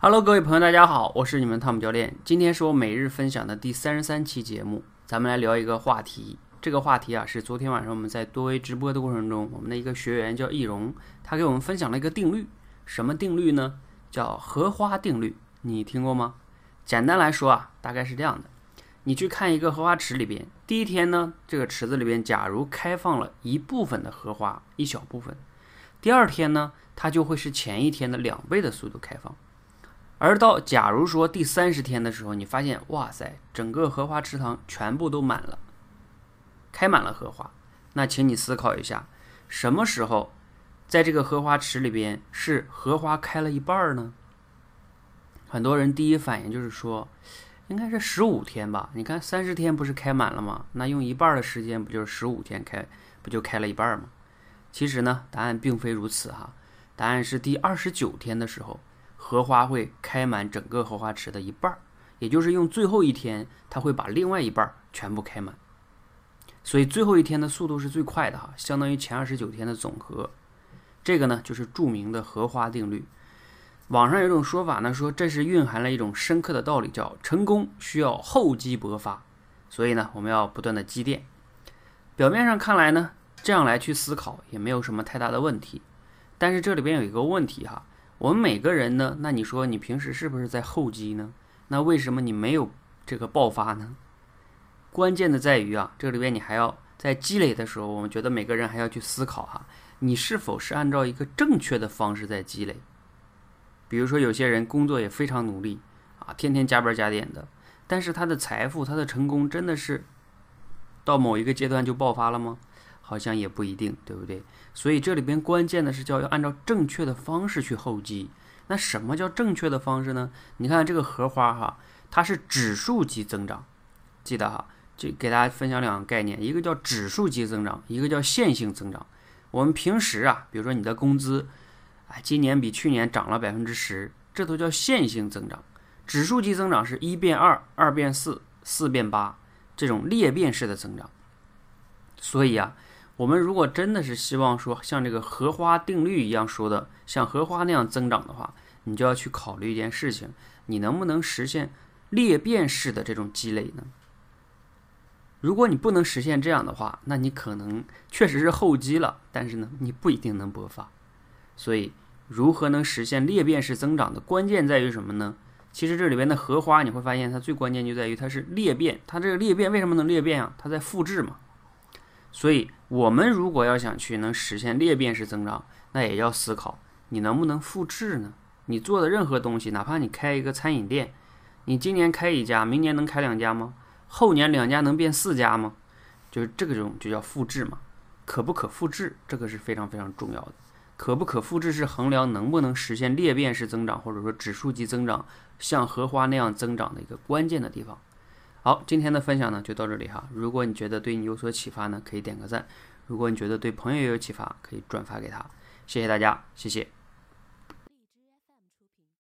Hello，各位朋友，大家好，我是你们汤姆教练。今天是我每日分享的第三十三期节目，咱们来聊一个话题。这个话题啊，是昨天晚上我们在多维直播的过程中，我们的一个学员叫易容，他给我们分享了一个定律。什么定律呢？叫荷花定律。你听过吗？简单来说啊，大概是这样的：你去看一个荷花池里边，第一天呢，这个池子里边假如开放了一部分的荷花，一小部分，第二天呢，它就会是前一天的两倍的速度开放。而到假如说第三十天的时候，你发现哇塞，整个荷花池塘全部都满了，开满了荷花，那请你思考一下，什么时候在这个荷花池里边是荷花开了一半呢？很多人第一反应就是说，应该是十五天吧？你看三十天不是开满了吗？那用一半的时间不就是十五天开，不就开了一半吗？其实呢，答案并非如此哈，答案是第二十九天的时候。荷花会开满整个荷花池的一半儿，也就是用最后一天，它会把另外一半儿全部开满。所以最后一天的速度是最快的哈，相当于前二十九天的总和。这个呢就是著名的荷花定律。网上有一种说法呢，说这是蕴含了一种深刻的道理，叫成功需要厚积薄发。所以呢，我们要不断的积淀。表面上看来呢，这样来去思考也没有什么太大的问题。但是这里边有一个问题哈。我们每个人呢？那你说你平时是不是在厚积呢？那为什么你没有这个爆发呢？关键的在于啊，这里边你还要在积累的时候，我们觉得每个人还要去思考哈，你是否是按照一个正确的方式在积累？比如说有些人工作也非常努力啊，天天加班加点的，但是他的财富、他的成功真的是到某一个阶段就爆发了吗？好像也不一定，对不对？所以这里边关键的是叫要按照正确的方式去厚积。那什么叫正确的方式呢？你看这个荷花哈，它是指数级增长，记得哈，就给大家分享两个概念，一个叫指数级增长，一个叫线性增长。我们平时啊，比如说你的工资，哎，今年比去年涨了百分之十，这都叫线性增长。指数级增长是一变二，二变四，四变八，这种裂变式的增长。所以啊。我们如果真的是希望说像这个荷花定律一样说的，像荷花那样增长的话，你就要去考虑一件事情：你能不能实现裂变式的这种积累呢？如果你不能实现这样的话，那你可能确实是厚积了，但是呢，你不一定能勃发。所以，如何能实现裂变式增长的关键在于什么呢？其实这里边的荷花你会发现，它最关键就在于它是裂变。它这个裂变为什么能裂变啊？它在复制嘛。所以，我们如果要想去能实现裂变式增长，那也要思考你能不能复制呢？你做的任何东西，哪怕你开一个餐饮店，你今年开一家，明年能开两家吗？后年两家能变四家吗？就是这个种就叫复制嘛，可不可复制，这个是非常非常重要的。可不可复制是衡量能不能实现裂变式增长，或者说指数级增长，像荷花那样增长的一个关键的地方。好，今天的分享呢就到这里哈。如果你觉得对你有所启发呢，可以点个赞；如果你觉得对朋友也有启发，可以转发给他。谢谢大家，谢谢。